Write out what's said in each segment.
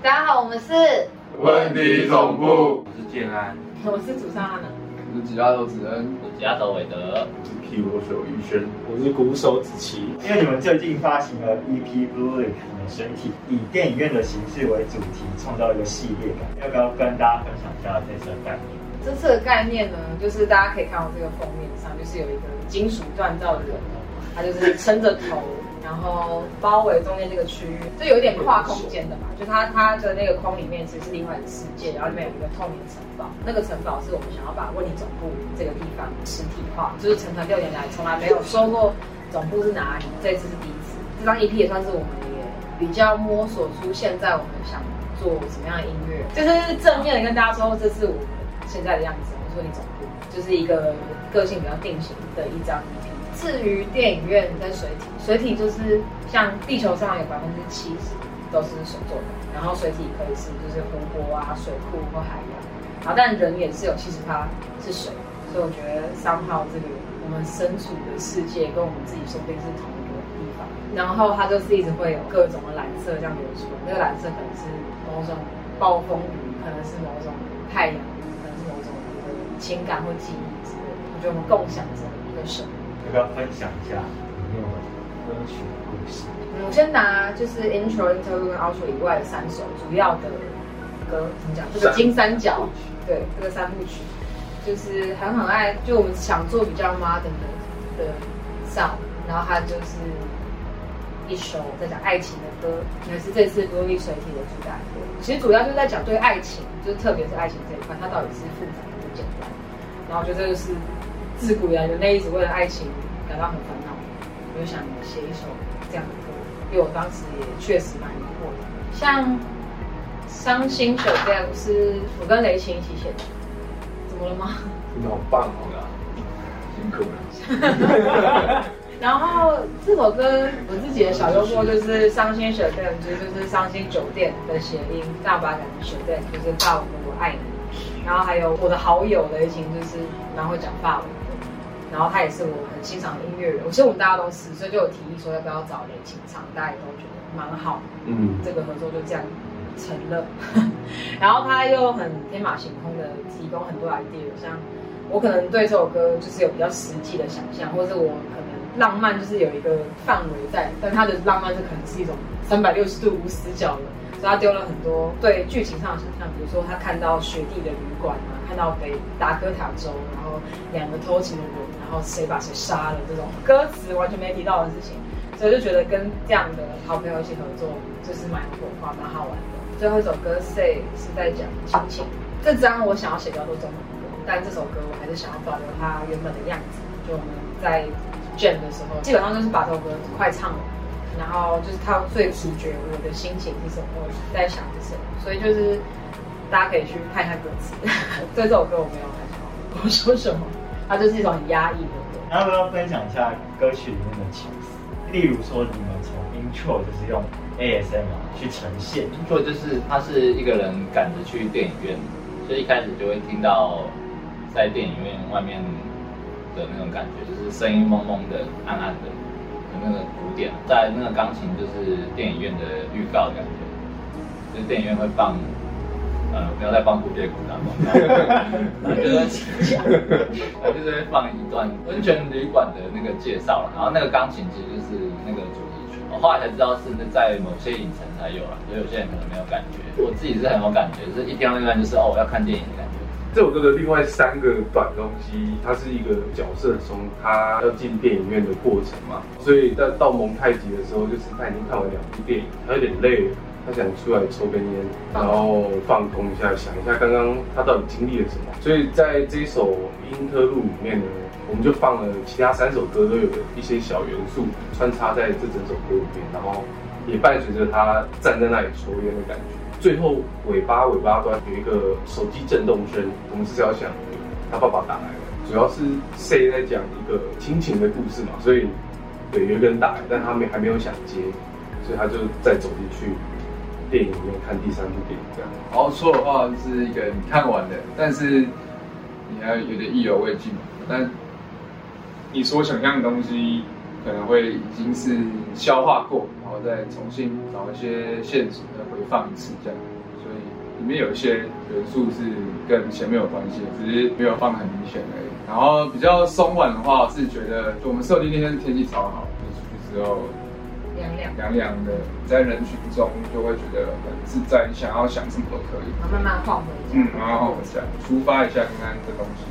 大家好，我们是，问题总部，我是建安，我是主唱阿能。我是吉他手子恩，我是亚洲韦德，我是 keyboard 手余轩，我是鼓手子琪。因为你们最近发行了 EP Blue 你们身体，以电影院的形式为主题，创造一个系列感，要不要跟大家分享一下这次的概念？这次的概念呢，就是大家可以看到这个封面上，就是有一个金属锻造的人，他就是撑着头，然后包围中间这个区域，就有一点跨空间的嘛。就他他的那个框里面其实是另外一个世界，然后里面有一个透明城堡，那个城堡是我们想要把问题总部这个地方实体化，就是成团六年来从来没有说过总部是哪里，这次是第一次。这张 EP 也算是我们也比较摸索出现在我们想做什么样的音乐，就是正面的跟大家说，这是我们现在的样子。我说你总部就是一个个性比较定型的一张。至于电影院跟水体，水体就是像地球上有百分之七十都是水做的，然后水体可以是就是湖泊啊、水库或海洋，然后但人也是有七十趴是水，所以我觉得三号这个我们身处的世界跟我们自己说不定是同一个地方，然后它就是一直会有各种的蓝色这样流出，那个蓝色可能是某种暴风雨，可能是某种太阳，可能是某种情感或记忆之类的，我觉得我们共享着一个神。要不要分享一下里面的歌曲故事？嗯，我先拿就是 intro、interlude 跟 outro 以外的三首主要的歌，怎么讲？这个金三角，对，这个三部曲，就是很很爱，就我们想做比较 modern 的的 sound，然后它就是一首在讲爱情的歌，也是这次多利水体的主打歌。其实主要就是在讲对爱情，就是特别是爱情这一块，它到底是复杂还是简单。然后我觉得这个是自古以来人类一直为了爱情感到很烦恼，我就想写一首这样的歌，因为我当时也确实蛮疑惑的。像《伤心手 d a 是我跟雷琴一起写的，怎么了吗？你好棒哦，辛苦了。然后这首歌我自己的小幽默就是“伤心手 d a 其实就是伤心酒店的谐音，大把感的手 d a 就是法文的我爱你。然后还有我的好友雷琴就是蛮会讲法文的，然后他也是我很欣赏的音乐人，其实我们大家都是，所以就有提议说要不要找雷琴唱，大家也都觉得蛮好，嗯，这个合作就这样成了。然后他又很天马行空的提供很多 idea，像我可能对这首歌就是有比较实际的想象，或者是我可能浪漫就是有一个范围在，但他的浪漫是可能是一种三百六十度无死角的。所以他丢了很多对剧情上的想象，比如说他看到雪地的旅馆啊，看到北达科塔州，然后两个偷情的人，然后谁把谁杀了这种歌词完全没提到的事情，所以就觉得跟这样的好朋友一起合作就是蛮火花、蛮好玩的。最后一首歌《Say》是在讲亲情，这张我想要写比较多中文歌，但这首歌我还是想要保留它原本的样子。就我们在 jam 的时候，基本上就是把这首歌快唱完。然后就是他最直觉我的心情是什么，我在想是什么，所以就是大家可以去看一下歌词。对 这首歌我没有很好，我说什么，它就是一种很压抑的歌。要不要分享一下歌曲里面的情思？例如说你们从 intro 就是用 ASMR 去呈现，intro 就是他是一个人赶着去电影院，所以一开始就会听到在电影院外面的那种感觉，就是声音蒙蒙的、暗暗的。那个古典，在那个钢琴就是电影院的预告的感觉，就是电影院会放，呃，不要再放蝴蝶鼓了，然后就是就是会放一段温泉旅馆的那个介绍了，然后那个钢琴其实就是那个主题曲，我后来才知道是在某些影城才有了，所以有些人可能没有感觉，我自己是很有感觉，就是一听到那段就是哦，我要看电影的。感觉。这首歌的另外三个短东西，它是一个角色从他要进电影院的过程嘛，所以在到蒙太奇的时候，就是他已经看完两部电影，他有点累了，他想出来抽根烟，然后放空一下，想一下刚刚他到底经历了什么。所以在这首《英特路》里面呢，我们就放了其他三首歌都有一些小元素穿插在这整首歌里面，然后也伴随着他站在那里抽烟的感觉。最后尾巴尾巴端有一个手机震动声，我们是要想他爸爸打来了，主要是 C 在讲一个亲情的故事嘛，所以对有个人打来，但他没还没有想接，所以他就再走进去电影里面看第三部电影这样。然后说的话是一个你看完的，但是你还有点意犹未尽，但你所想象的东西可能会已经是消化过，后再重新找一些线索再回放一次这样。所以里面有一些元素是跟前面有关系，只是没有放得很明显而已。然后比较松软的话，是觉得就我们设定那天天气超好，就出去之后凉凉，凉凉的，在人群中就会觉得很自在，你想要想什么都可以。然后慢慢晃回家。嗯，然后我想抒发一下刚刚这东西。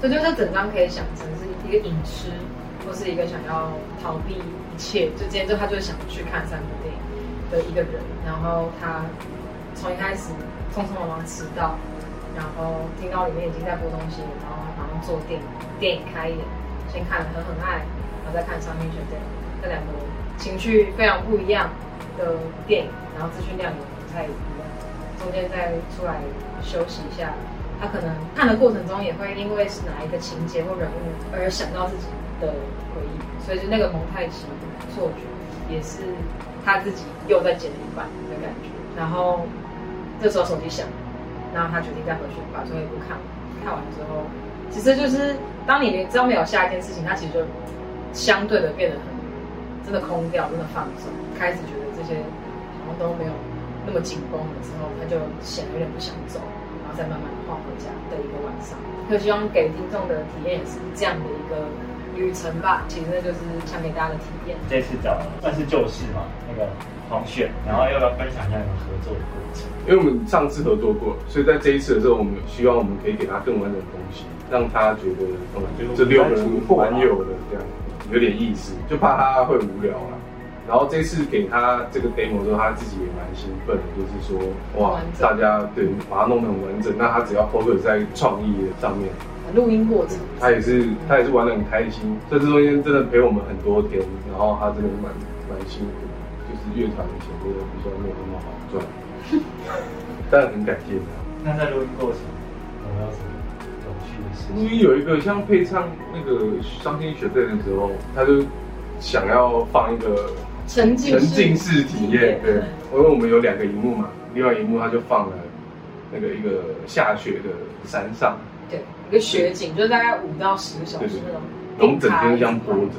所以就是整张可以想成是一个影痴，或是一个想要逃避一切，就今天就他就是想去看三部电影的一个人，然后他从一开始匆匆忙忙迟到，然后听到里面已经在播东西，然后马上坐电影电影开演，先看了《很很爱》，然后再看《伤心学电影》，这两个情绪非常不一样的电影，然后资讯量也不太一样，中间再出来休息一下。他可能看的过程中也会因为是哪一个情节或人物而想到自己的回忆，所以就那个蒙太奇错觉也是他自己又在剪一版的感觉。然后这时候手机响，然后他决定再回去把最后一部看完。看完之后，其实就是当你知道没有下一件事情，他其实就相对的变得很真的空掉，真的放松，开始觉得这些好像都没有那么紧绷的时候，他就显得有点不想走。然后再慢慢的晃回家的一个晚上，就希望给听众的体验也是这样的一个旅程吧。其实就是想给大家的体验。这次找算是旧事嘛，那个黄选，然后要不要分享一下你们合作的过程？因为我们上次合作过，所以在这一次的时候，我们希望我们可以给他更完整的东西，让他觉得，就是这六个人蛮有的这样，有点意思，就怕他会无聊了。然后这次给他这个 demo 之后，他自己也蛮兴奋的，就是说，哇，大家对把它弄得很完整，那他只要 focus 在创意的上面，录音过程，他也是他也是玩的很开心，这中间真的陪我们很多天，然后他真的蛮蛮辛苦，就是乐团的钱真的比较没有那么好赚，但很感谢他。那在录音过程有没有什么有趣的事？录音有一个像配唱那个《伤心学队》的时候，他就想要放一个。沉浸式体验，对，因为我们有两个荧幕嘛，另外一幕他就放了那个一个下雪的山上，对，一个雪景，就大概五到十个小时那种，然后整天这样播着，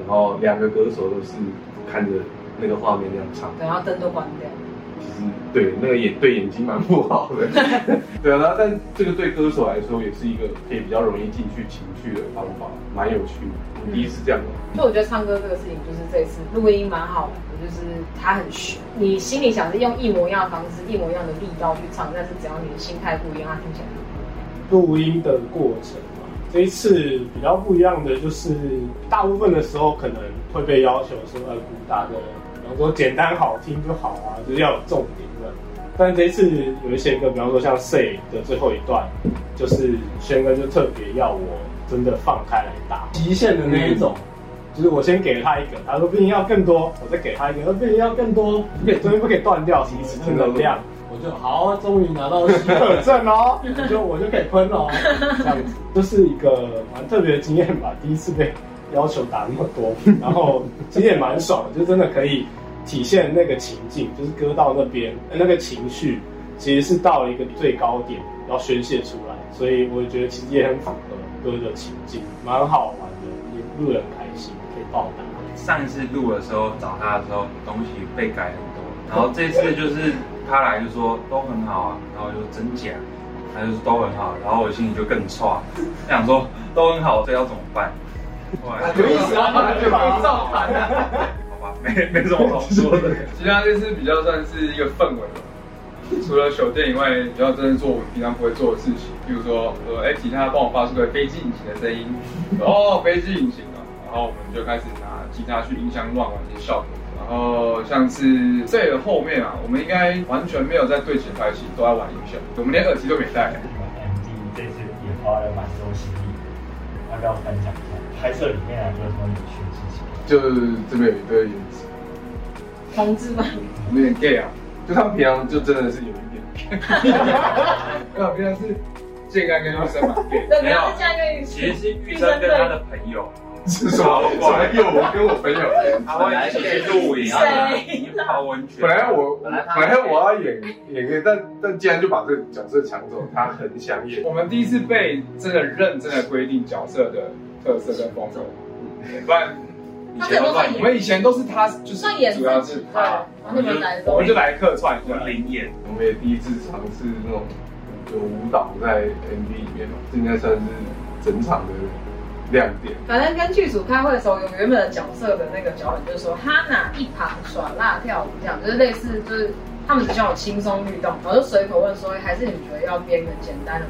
然后两个歌手都是看着那个画面那样唱，然后灯都关掉。其实对，那个眼对眼睛蛮不好的，对啊，但这个对歌手来说也是一个可以比较容易进去情绪的方法，蛮有趣的。第一次这样就我觉得唱歌这个事情，就是这次录音蛮好的，就是它很悬。你心里想是用一模一样的方式、一模一样的力道去唱，但是只要你的心态不一样，它听起来。录音的过程嘛，这一次比较不一样的就是，大部分的时候可能会被要求说呃，鼓打的。比方说简单好听就好啊，就是要有重点的。但这一次有一些歌，比方说像《Say》的最后一段，就是轩哥就特别要我真的放开来打极限的那一种，就是我先给了他一个，他说不行要更多，我再给他一个，他不行要更多，不可以中间不可以断掉，其实正能量。我就好，终于拿到许可证哦，就我就可以喷哦，这样子。就是一个蛮特别的经验吧，第一次被要求打那么多，然后其实也蛮爽的，就真的可以。体现那个情境，就是歌到那边那个情绪，其实是到了一个最高点要宣泄出来，所以我觉得其实也很符合歌的情境，蛮好玩的，也录得很开心，可以报答。上一次录的时候找他的时候，东西被改很多，然后这次就是他来就说都很好啊，然后就真假，他就说都很好，然后我心里就更差，想说都很好，这要怎么办？有意思啊，就被造反了。好吧。没没什么好说的，其他就是比较算是一个氛围吧。除了酒店以外，比较真的做我平常不会做的事情，比如说，呃，哎，吉他帮我发出个飞机引擎的声音，哦，飞机引擎啊，然后我们就开始拿吉他去音箱乱玩一些效果。然后像是这个后面啊，我们应该完全没有在对前拍戏，都在玩音效，我们连耳机都没带。MD 这次也花了蛮多心力，要不要分享一下？拍摄里面有什么有趣的事情？就是这边有一对颜值，同志吗？有点 gay 啊，就他们平常就真的是有一点，没有平常是健康跟玉生嘛，没有，其实是玉生跟他的朋友，是什么？我还有我跟我朋友，他会一起去露营啊，泡温泉。本来我本来我要演演个，但但既然就把这个角色抢走，他很想演。我们第一次被真的认真的规定角色的特色跟风格，不然。以前都算我们以前都是他，就是主要是自己对，然后你们来的时候我们就来客串一下。灵演，我们也第一次尝试那种有舞蹈在 MV 里面嘛，这应该算是整场的亮点。反正跟剧组开会的时候，有原本的角色的那个脚本就是说，哈娜一旁耍辣跳舞，这样就是类似就是他们只叫我轻松律动，然后就随口问说，还是你们觉得要编个简单的？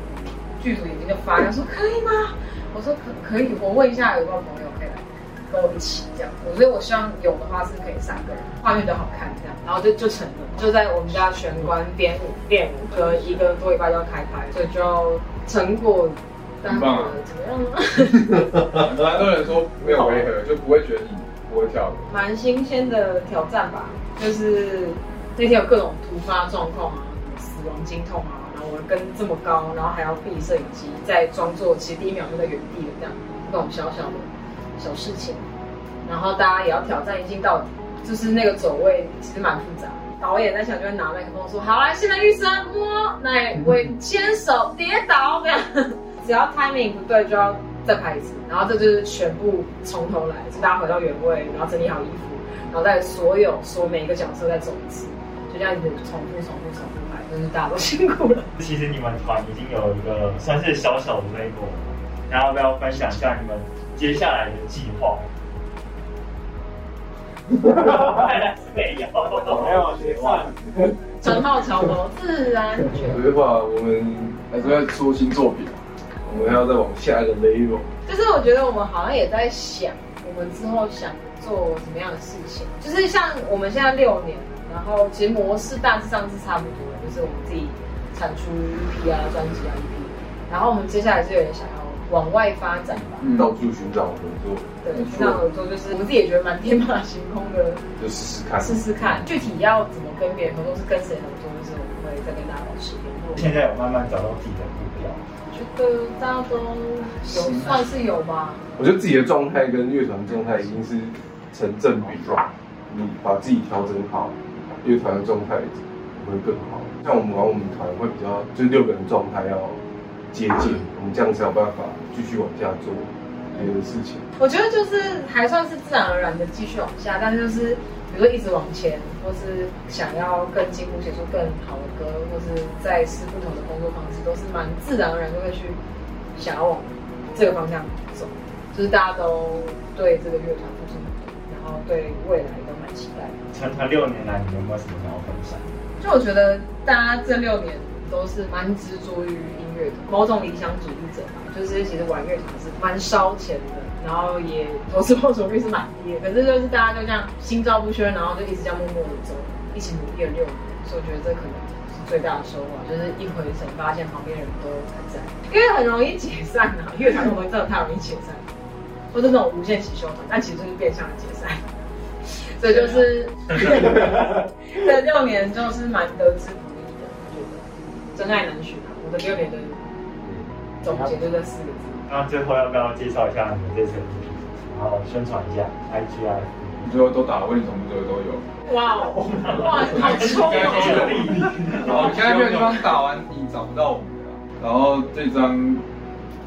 剧组眼睛就发亮，说可以吗？我说可可以，我问一下有没有朋友可以来跟我一起这样。我所以我希望有的话是可以三个人，画面都好看这样，然后就就成了，就在我们家玄关编舞练舞，隔一个多礼拜就要开拍，所以就成果。大家觉得怎么样呢？蛮多人说没有违和，就不会觉得你不会跳舞。蛮新鲜的挑战吧，就是那天有各种突发状况啊，死亡经痛啊，然后我跟这么高，然后还要闭摄影机，在装作其实第一秒就在原地的这样，这种小小的小事情，然后大家也要挑战一镜到底，就是那个走位其实蛮复杂。导演在想就会拿麦克风说：“好来，现在预生摸，来尾牵手跌倒这样。”只要 timing 不对，就要再拍一次，然后这就是全部从头来，就大家回到原位，然后整理好衣服，然后再所有说每一个角色再走一次，就这样子重复、重复、重复拍，真是大家都辛苦了。其实你们团已经有一个算是小小的后要不要分享一下你们接下来的计划？没有，没有结算。陈浩桥头自然卷，的话，我们还是要出新作品。我们要再往下一个 level。就是我觉得我们好像也在想，我们之后想做什么样的事情。就是像我们现在六年，然后其实模式大致上是差不多的，就是我们自己产出 EP 啊、专辑啊 EP，然后我们接下来是有点想往外发展吧，到处寻找合作。对，寻找合作就是我们自己也觉得蛮天马行空的，就试试看，试试看。具体要怎么跟别人合作，是跟谁合作，就是我们会再跟大家保持联络。现在有慢慢找到自己的目标。觉得大家都有算是有吧。我觉得自己的状态跟乐团状态已经是成正比了。你把自己调整好，乐团的状态会更好。像我们玩我们团会比较，就是六个人状态要接近，我们这样才有办法继续往下做别的事情。我觉得就是还算是自然而然的继续往下，但是就是比如说一直往前，或是想要更进步，写出更好的歌，或是在试不同的工作方式，都是蛮自然而然就会去想要往这个方向走。就是大家都对这个乐团付出很多，然后对未来都蛮期待。成团六年来，你有没有什么想要分享？就我觉得大家这六年都是蛮执着于音乐的，某种理想主义者吧。就是其实玩乐团是蛮烧钱的，然后也投资报酬率是蛮低的。可是就是大家就这样心照不宣，然后就一直这样默默的走，一起努力了六年。所以我觉得这可能是最大的收获，就是一回神发现旁边人都还在，因为很容易解散啊，乐团这种东西真的太容易解散，或者那种无限期休团，但其实就是变相的解散。所以就是这六年就是蛮得之不易的，我觉得真爱难寻啊。我的六年的总结就这四个字。那最后要不要介绍一下你们这次然后宣传一下 IG 啊？最后都打问什么歌都有。哇哦，哇，好冲哦！然后现在没有地方打完，你找不到我们了。然后这张，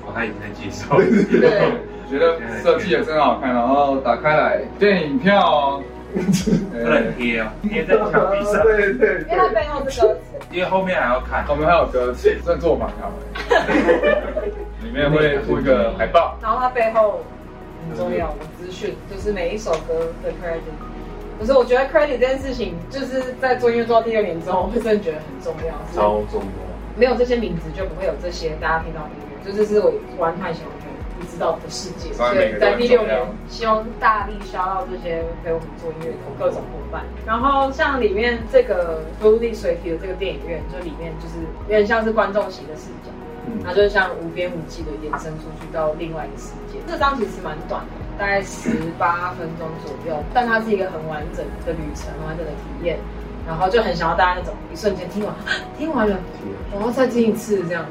我，他已经在介绍。对，觉得设计也真好看。然后打开来，电影票，很贴哦，贴在墙壁上。对对因为它背后是歌词。因为后面还要看，我们还有歌词，真的做蛮好的。里面会附一个海报，然后它背后很重要的资讯，就是每一首歌的 credit。可是我觉得 credit 这件事情，就是在做音乐做到第二年之后，我会真的觉得很重要。超重要。没有这些名字，就不会有这些大家听到音乐。就这是我玩太喜欢道的世界。所以在第六年，希望大力烧到这些陪我们做音乐的各种伙伴。然后像里面这个独立水体的这个电影院，就里面就是有点像是观众席的视角。它就像无边无际的延伸出去到另外一个世界。这张其实蛮短的，大概十八分钟左右，但它是一个很完整的旅程，完整的体验。然后就很想要大家那种一瞬间听完，听完了，然后再听一次这样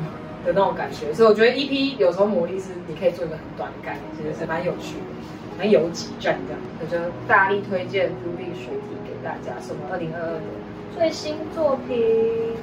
的那种感觉。所以我觉得 EP 有时候魔力是你可以做一个很短的概念，其实是蛮有趣的，蛮有几站这样。我觉得大力推荐独立水体给大家，是我们二零二二的最新作品。